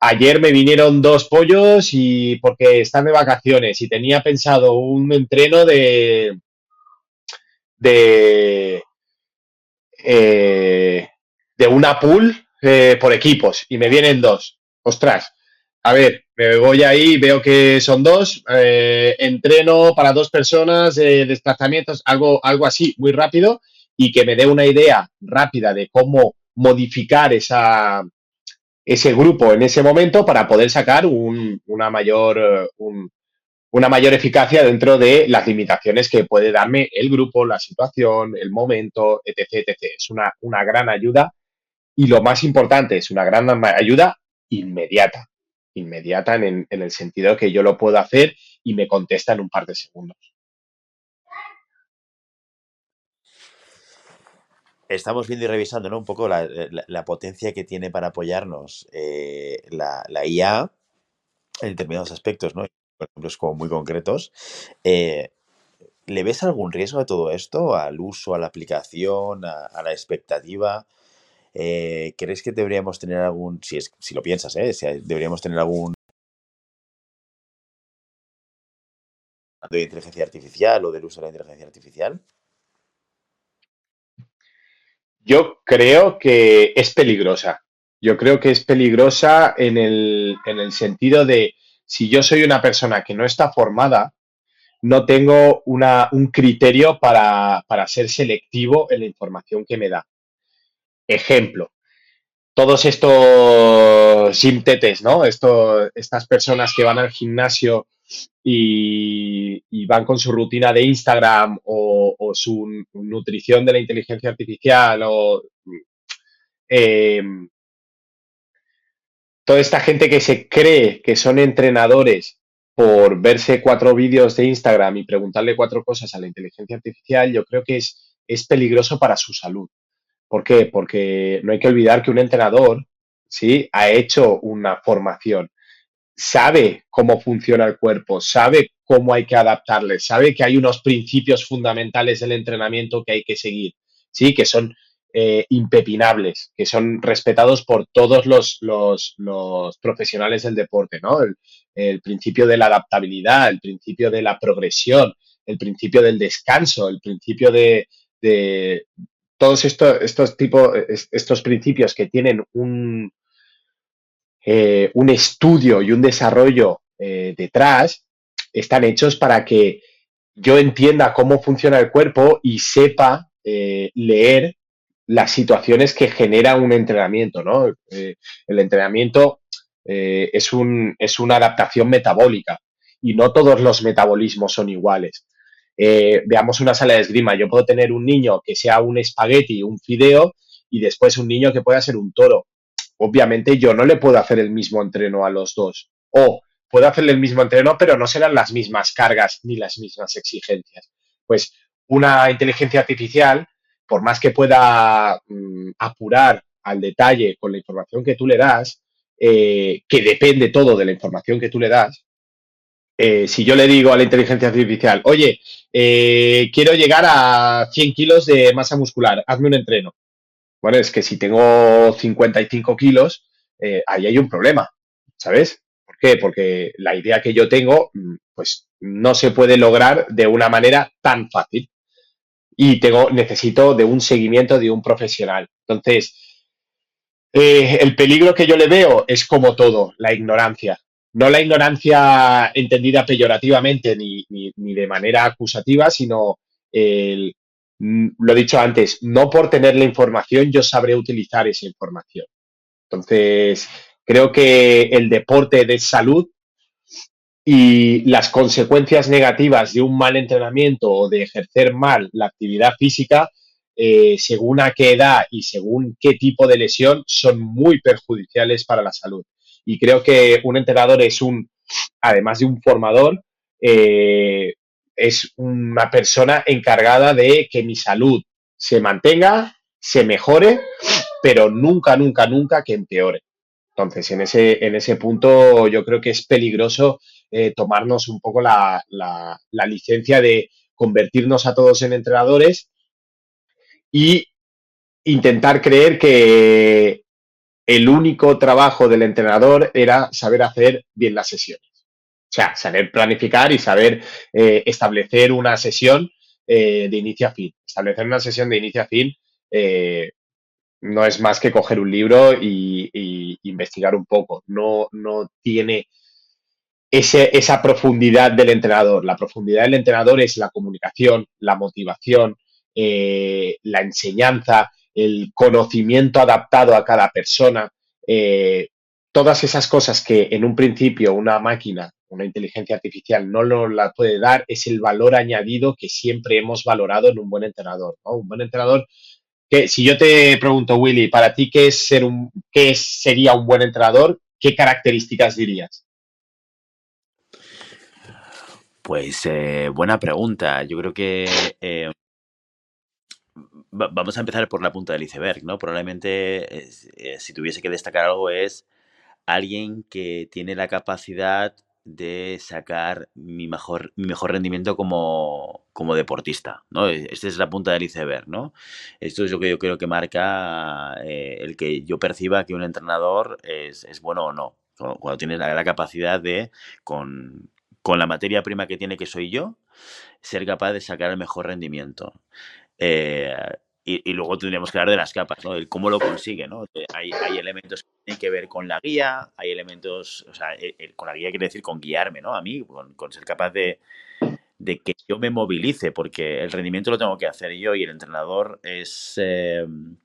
ayer me vinieron dos pollos y porque están de vacaciones y tenía pensado un entreno de, de, eh, de una pool por equipos y me vienen dos. Ostras, a ver, me voy ahí, veo que son dos, eh, entreno para dos personas, eh, desplazamientos, algo, algo así, muy rápido y que me dé una idea rápida de cómo modificar esa, ese grupo en ese momento para poder sacar un, una, mayor, un, una mayor eficacia dentro de las limitaciones que puede darme el grupo, la situación, el momento, etc. etc. Es una, una gran ayuda y lo más importante, es una gran ayuda inmediata. Inmediata en, el sentido que yo lo puedo hacer y me contesta en un par de segundos. estamos viendo y revisando ¿no? un poco la, la, potencia que tiene para apoyarnos eh, la, IA en determinados aspectos, ¿no? por ejemplo, como muy concretos. Eh, ¿Le ves algún riesgo a todo esto? ¿Al uso, a la aplicación, a la expectativa? Eh, ¿Crees que deberíamos tener algún, si, es, si lo piensas, ¿eh? deberíamos tener algún de inteligencia artificial o del uso de la inteligencia artificial? Yo creo que es peligrosa. Yo creo que es peligrosa en el, en el sentido de si yo soy una persona que no está formada, no tengo una, un criterio para, para ser selectivo en la información que me da. Ejemplo, todos estos simtetes, ¿no? Esto, estas personas que van al gimnasio y, van con su rutina de Instagram o, su nutrición de la inteligencia artificial o eh, toda esta gente que se cree que son entrenadores por verse cuatro vídeos de Instagram y preguntarle cuatro cosas a la inteligencia artificial, yo creo que es, es peligroso para su salud. ¿Por qué? Porque no hay que olvidar que un entrenador, ¿sí? Ha hecho una formación sabe cómo funciona el cuerpo, sabe cómo hay que adaptarle, sabe que hay unos principios fundamentales del entrenamiento que hay que seguir, ¿sí? que son eh, impepinables, que son respetados por todos los, los, profesionales del deporte, ¿no? El, principio de la adaptabilidad, el principio de la progresión, el principio del descanso, el principio de todos estos, tipos, estos principios que tienen un, eh, un estudio y un desarrollo eh, detrás, están hechos para que yo entienda cómo funciona el cuerpo y sepa eh, leer las situaciones que genera un entrenamiento, ¿no? El entrenamiento es, un, es, una adaptación metabólica y no todos los metabolismos son iguales. Veamos una sala de esgrima. Yo puedo tener un niño que sea un espagueti, un fideo, y después un niño que pueda ser un toro obviamente yo no le puedo hacer el mismo entreno a los dos. O puedo hacerle el mismo entreno, pero no serán las mismas cargas ni las mismas exigencias. Pues una inteligencia artificial, por más que pueda mmm, apurar al detalle con la información que tú le das, eh, que depende todo de la información que tú le das, eh, si yo le digo a la inteligencia artificial, oye, eh, quiero llegar a 100 kilos de masa muscular, hazme un entreno. Bueno, es que si tengo 55 kilos, eh, ahí hay un problema, ¿sabes? ¿Por qué? Porque la idea que yo tengo, mm, pues no se puede lograr de una manera tan fácil. Y tengo, necesito de un seguimiento de un profesional. Entonces, eh, el peligro que yo le veo es como todo, la ignorancia. No la ignorancia entendida peyorativamente ni, ni de manera acusativa, sino el, mm, lo dicho antes, no por tener la información yo sabré utilizar esa información. Entonces, creo que el deporte de salud y las consecuencias negativas de un mal entrenamiento o de ejercer mal la actividad física, eh, según a qué edad y según qué tipo de lesión, son muy perjudiciales para la salud. Y creo que un entrenador es un, además de un formador, eh, es una persona encargada de que mi salud se mantenga, se mejore, pero nunca, nunca, nunca que empeore. Entonces, en ese, en ese punto yo creo que es peligroso eh, tomarnos un poco la, la, licencia de convertirnos a todos en entrenadores y intentar creer que el único trabajo del entrenador era saber hacer bien las sesiones. O sea, saber planificar y saber eh, establecer una sesión eh, de inicio a fin. Establecer una sesión de inicio a fin no es más que coger un libro y, investigar un poco. No, no tiene esa profundidad del entrenador. La profundidad del entrenador es la comunicación, la motivación, eh, la enseñanza, el conocimiento adaptado a cada persona. Eh, todas esas cosas que en un principio una máquina, una inteligencia artificial no lo la puede dar, es el valor añadido que siempre hemos valorado en un buen entrenador. Un buen entrenador que si yo te pregunto, Willy, para ti, ¿qué, es ser un, qué sería un buen entrenador? ¿Qué características dirías? Pues eh, buena pregunta. Yo creo que eh, vamos a empezar por la punta del iceberg, ¿no? Probablemente eh, si tuviese que destacar algo es alguien que tiene la capacidad de sacar mi mejor, mi mejor rendimiento como, como deportista, ¿no? E, esta es la punta del iceberg, ¿no? Esto es lo que yo creo que marca eh, el que yo perciba que un entrenador es, bueno o no. Cuando, tiene la, capacidad de, con, la materia prima que tiene que soy yo, ser capaz de sacar el mejor rendimiento. Eh, y, luego tendríamos que hablar de las capas, ¿no? El cómo lo consigue, ¿no? Hay, hay, elementos que tienen que ver con la guía, hay elementos, o sea, con la guía quiere decir con guiarme, ¿no? A mí, con, ser capaz de, que yo me movilice, porque el rendimiento lo tengo que hacer yo y el entrenador es, em,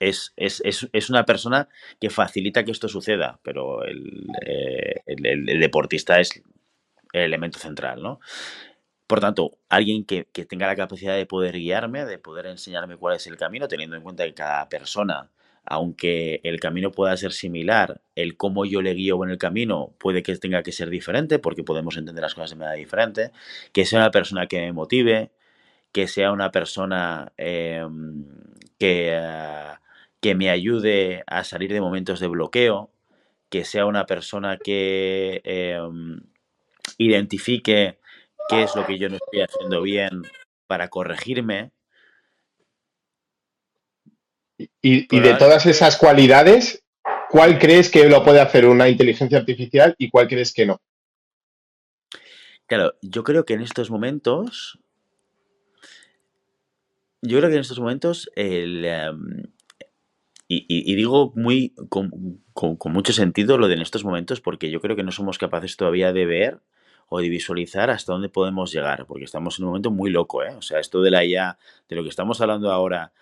es, es, es, una persona que facilita que esto suceda, pero el, eh, el deportista es el elemento central, ¿no? Por tanto, alguien que, tenga la capacidad de poder guiarme, de poder enseñarme cuál es el camino, teniendo en cuenta que cada persona, aunque el camino pueda ser similar, el cómo yo le guío en el camino puede que tenga que ser diferente, porque podemos entender las cosas de manera diferente, que sea una persona que me motive, que sea una persona em, que, que me ayude a salir de momentos de bloqueo, que sea una persona que em, identifique qué es lo que yo no estoy haciendo bien para corregirme. Y, de todas esas cualidades, ¿cuál crees que lo puede hacer una inteligencia artificial y cuál crees que no? Claro, yo creo que en estos momentos, yo creo que en estos momentos, el, em, y, digo muy con, con, mucho sentido lo de en estos momentos, porque yo creo que no somos capaces todavía de ver o de visualizar hasta dónde podemos llegar, porque estamos en un momento muy loco, ¿eh? O sea, esto de la IA, de lo que estamos hablando ahora,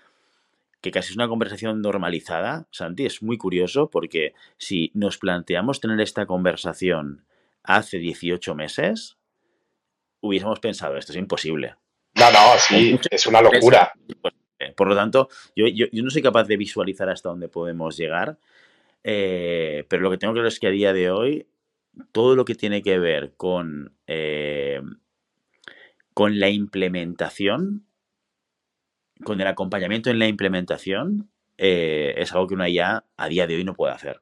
que casi es una conversación normalizada, Santi, es muy curioso porque si nos planteamos tener esta conversación hace 18 meses, hubiésemos pensado, esto es imposible. No, no, sí, es una locura. Por lo tanto, yo, no soy capaz de visualizar hasta dónde podemos llegar, eh, pero lo que tengo claro es que a día de hoy todo lo que tiene que ver con, eh, con la implementación, con el acompañamiento en la implementación, eh, es algo que una IA a día de hoy no puede hacer.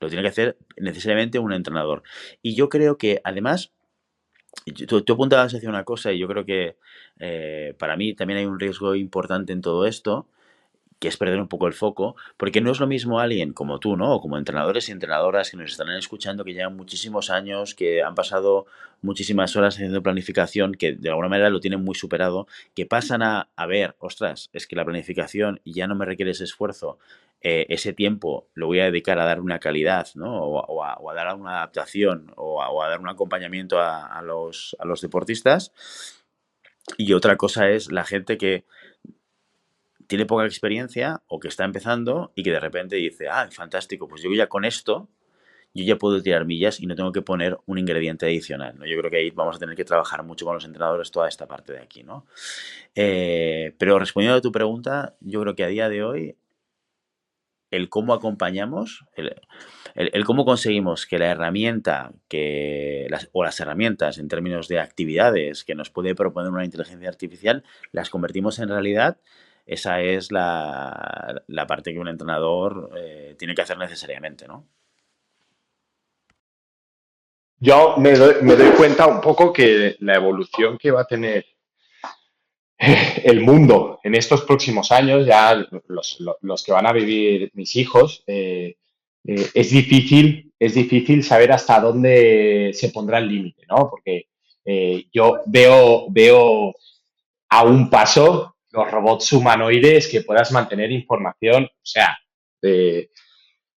Lo tiene que hacer necesariamente un entrenador. Y yo creo que además tú, tú, apuntabas hacia una cosa y yo creo que eh, para mí también hay un riesgo importante en todo esto que es perder un poco el foco, porque no es lo mismo alguien como tú, ¿no? O como entrenadores y entrenadoras que nos están escuchando, que llevan muchísimos años, que han pasado muchísimas horas haciendo planificación, que de alguna manera lo tienen muy superado, que pasan a, ver, ostras, es que la planificación ya no me requiere ese esfuerzo, eh, ese tiempo lo voy a dedicar a dar una calidad, ¿no? O, a, a, dar una adaptación o a, o a dar un acompañamiento a, los, a los deportistas. Y otra cosa es la gente que tiene poca experiencia o que está empezando y que de repente dice, ah, fantástico, pues yo ya con esto, yo ya puedo tirar millas y no tengo que poner un ingrediente adicional. ¿no? Yo creo que ahí vamos a tener que trabajar mucho con los entrenadores toda esta parte de aquí. ¿no? Eh, pero respondiendo a tu pregunta, yo creo que a día de hoy el cómo acompañamos, el, el, el cómo conseguimos que la herramienta que las, o las herramientas en términos de actividades que nos puede proponer una inteligencia artificial, las convertimos en realidad esa es la, la parte que un entrenador eh, tiene que hacer necesariamente, ¿no? Yo me doy, cuenta un poco que la evolución que va a tener el mundo en estos próximos años, ya los, los que van a vivir mis hijos, eh, eh, es difícil, es difícil saber hasta dónde se pondrá el límite, ¿no? Porque eh, yo veo, veo a un paso los robots humanoides que puedas mantener información. O sea,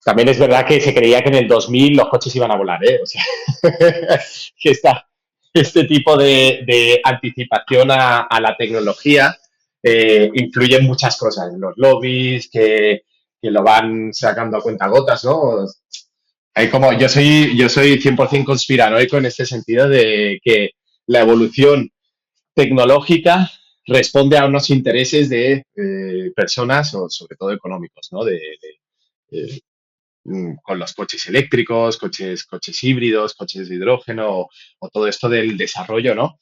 también es verdad que se creía que en el 2000 los coches iban a volar, ¿eh? O sea, que está este tipo de, anticipación a, a, la tecnología eh, influye en muchas cosas, en los lobbies, que, que, lo van sacando a cuenta gotas, ¿no? Hay como, yo soy, yo soy 100% conspiranoico en este sentido de que la evolución tecnológica responde a unos intereses de eh, personas, o sobre todo económicos, ¿no? De, de, de, con los coches eléctricos, coches, coches híbridos, coches de hidrógeno, o, o todo esto del desarrollo, ¿no?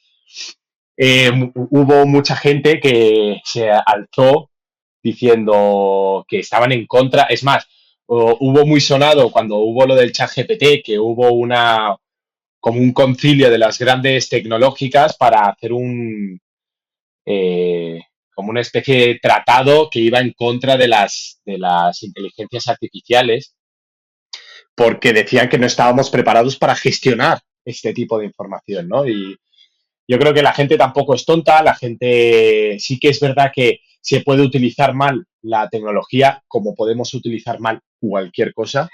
Eh, hubo mucha gente que se alzó diciendo que estaban en contra. Es más, hubo muy sonado cuando hubo lo del chat GPT, que hubo una como un concilio de las grandes tecnológicas para hacer un, eh, como una especie de tratado que iba en contra de las, de las inteligencias artificiales, porque decían que no estábamos preparados para gestionar este tipo de información, ¿no? Y yo creo que la gente tampoco es tonta, la gente sí que es verdad que se puede utilizar mal la tecnología como podemos utilizar mal cualquier cosa,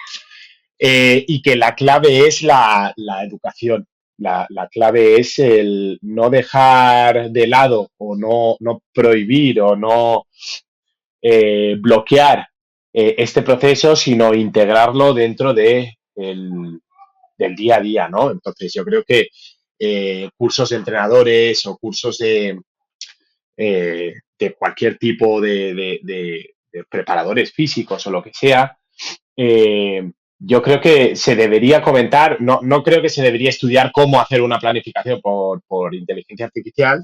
eh, y que la clave es la, la educación. La, la, clave es el no dejar de lado o no, no prohibir o no eh, bloquear eh, este proceso, sino integrarlo dentro de el, del día a día, ¿no? Entonces yo creo que eh, cursos de entrenadores o cursos de, de cualquier tipo de, de, preparadores físicos o lo que sea, yo creo que se debería comentar, no, no creo que se debería estudiar cómo hacer una planificación por, por, inteligencia artificial,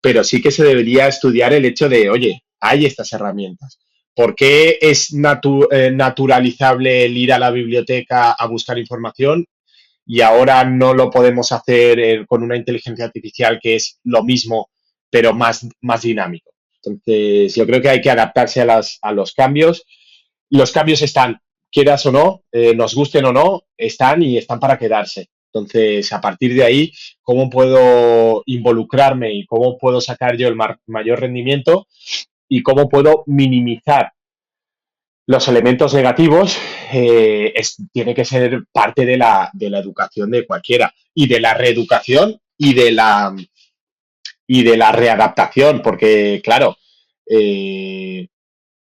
pero sí que se debería estudiar el hecho de, oye, hay estas herramientas. ¿Por qué es natu eh, naturalizable el ir a la biblioteca a buscar información y ahora no lo podemos hacer eh, con una inteligencia artificial que es lo mismo, pero más, más dinámico? Entonces, yo creo que hay que adaptarse a, las, a los cambios. Los cambios están quieras o no, eh, nos gusten o no, están y están para quedarse. Entonces, a partir de ahí, ¿cómo puedo involucrarme y cómo puedo sacar yo el mayor rendimiento y cómo puedo minimizar los elementos negativos? Eh, tiene que ser parte de la, de la educación de cualquiera y de la reeducación y de la, y de la readaptación, porque, claro, eh,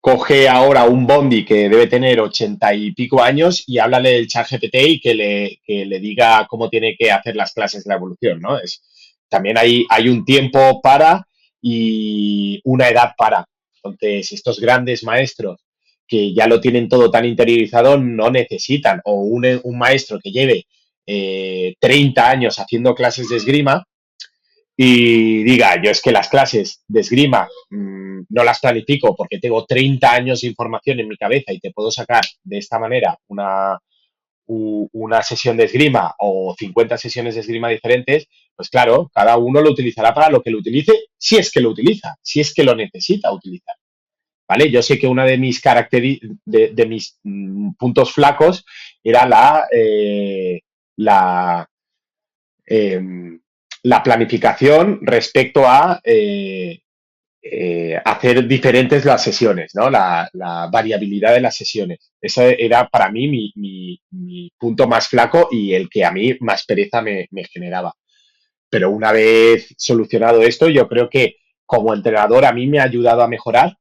coge ahora un Bondi que debe tener ochenta y pico años y háblale del chat GPT y que le, que le diga cómo tiene que hacer las clases de la evolución, ¿no? Es, también hay, hay un tiempo para y una edad para. Entonces, estos grandes maestros que ya lo tienen todo tan interiorizado no necesitan, o un, un maestro que lleve eh, 30 años haciendo clases de esgrima, y diga, yo es que las clases de esgrima mmm, no las planifico porque tengo 30 años de información en mi cabeza y te puedo sacar de esta manera una, una sesión de esgrima o 50 sesiones de esgrima diferentes, pues claro, cada uno lo utilizará para lo que lo utilice, si es que lo utiliza, si es que lo necesita utilizar. ¿Vale? Yo sé que una de mis de, mis mm, puntos flacos era la, eh, la, em, la planificación respecto a eh, eh, hacer diferentes las sesiones, ¿no? La, variabilidad de las sesiones. Ese era para mí mi, punto más flaco y el que a mí más pereza me, generaba. Pero una vez solucionado esto, yo creo que como entrenador a mí me ha ayudado a mejorar,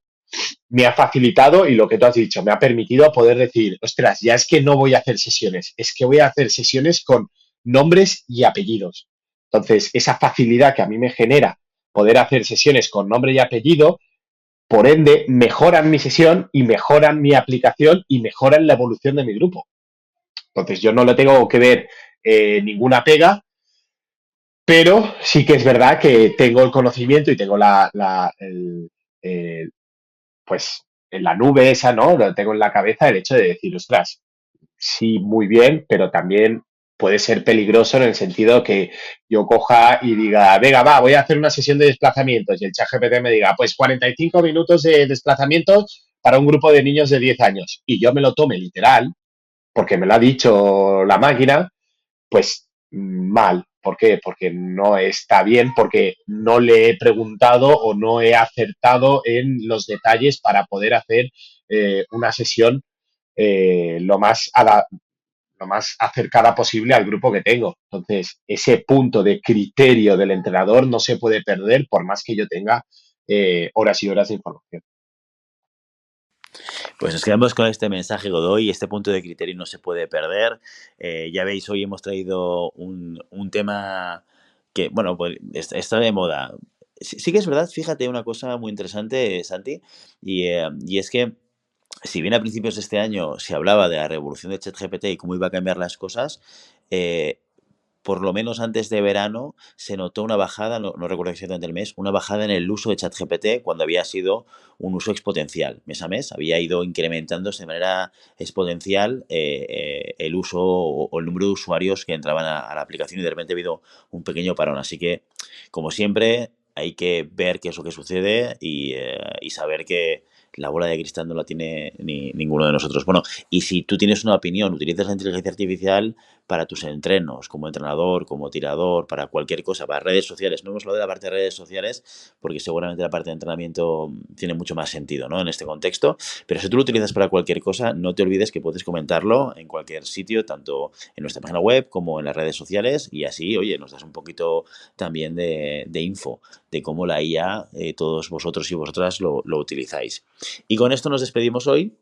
me ha facilitado y lo que tú has dicho, me ha permitido poder decir, ostras, ya es que no voy a hacer sesiones, es que voy a hacer sesiones con nombres y apellidos. Entonces, esa facilidad que a mí me genera poder hacer sesiones con nombre y apellido, por ende, mejoran mi sesión y mejoran mi aplicación y mejoran la evolución de mi grupo. Entonces, yo no le tengo que ver eh, ninguna pega, pero sí que es verdad que tengo el conocimiento y tengo la, pues, en la nube esa, ¿no? Lo tengo en la cabeza el hecho de decir, ostras, sí, muy bien, pero también puede ser peligroso en el sentido que yo coja y diga, venga, va, voy a hacer una sesión de desplazamientos y el chat GPT me diga, pues 45 minutos de desplazamientos para un grupo de niños de 10 años y yo me lo tome literal, porque me lo ha dicho la máquina, pues mal. ¿Por qué? Porque no está bien, porque no le he preguntado o no he acertado en los detalles para poder hacer eh, una sesión eh, lo más lo más acercada posible al grupo que tengo. Entonces, ese punto de criterio del entrenador no se puede perder por más que yo tenga eh, horas y horas de información. Pues nos quedamos con este mensaje, Godoy. Este punto de criterio no se puede perder. Eh, ya veis, hoy hemos traído un, tema que, bueno, pues está de moda. Sí, que es verdad, fíjate una cosa muy interesante, Santi, y, eh, y es que si bien a principios de este año se hablaba de la revolución de ChatGPT y cómo iba a cambiar las cosas, eh, por lo menos antes de verano se notó una bajada, no, recuerdo exactamente el mes, una bajada en el uso de ChatGPT cuando había sido un uso exponencial. Mes a mes había ido incrementándose de manera exponencial eh, eh, el uso o, el número de usuarios que entraban a, la aplicación y de repente ha habido un pequeño parón. Así que, como siempre, hay que ver qué es lo que sucede y saber que la bola de cristal no la tiene ni ninguno de nosotros. Bueno, y si tú tienes una opinión, utilizas la inteligencia artificial para tus entrenos, como entrenador, como tirador, para cualquier cosa, para redes sociales. No hemos hablado de la parte de redes sociales, porque seguramente la parte de entrenamiento tiene mucho más sentido, ¿no? En este contexto. Pero si tú lo utilizas para cualquier cosa, no te olvides que puedes comentarlo en cualquier sitio, tanto en nuestra página web como en las redes sociales, y así, oye, nos das un poquito también de, info de cómo la IA, eh, todos vosotros y vosotras lo, lo utilizáis. Y con esto nos despedimos hoy.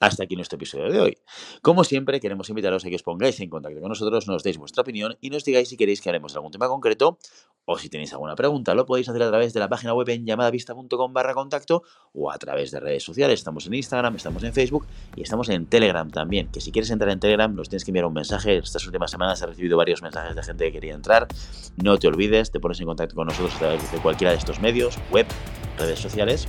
Hasta aquí nuestro episodio de hoy. Como siempre, queremos invitaros a que os pongáis en contacto con nosotros, nos deis vuestra opinión y nos digáis si queréis que haremos algún tema concreto o si tenéis alguna pregunta. Lo podéis hacer a través de la página web en llamadavista.com barra contacto o a través de redes sociales. Estamos en Instagram, estamos en Facebook y estamos en Telegram también. Que si quieres entrar en Telegram nos tienes que enviar un mensaje. Estas últimas semanas he recibido varios mensajes de gente que quería entrar. No te olvides, te pones en contacto con nosotros a través de cualquiera de estos medios, web, redes sociales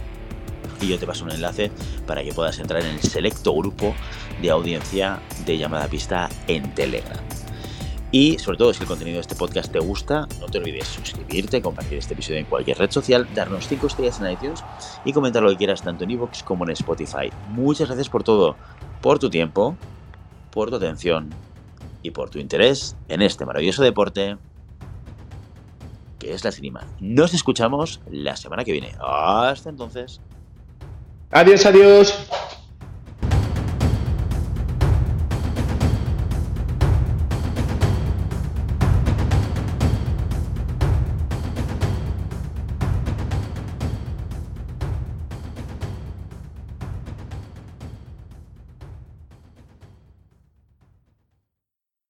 y yo te paso un enlace para que puedas entrar en el selecto grupo de audiencia de llamada pista en Telegram. Y sobre todo, si el contenido de este podcast te gusta, no te olvides suscribirte, compartir este episodio en cualquier red social, darnos 5 estrellas en iTunes y comentar lo que quieras tanto en iVoox como en Spotify. Muchas gracias por todo, por tu tiempo, por tu atención y por tu interés en este maravilloso deporte que es la cinema. Nos escuchamos la semana que viene. Hasta entonces. Adiós, adiós.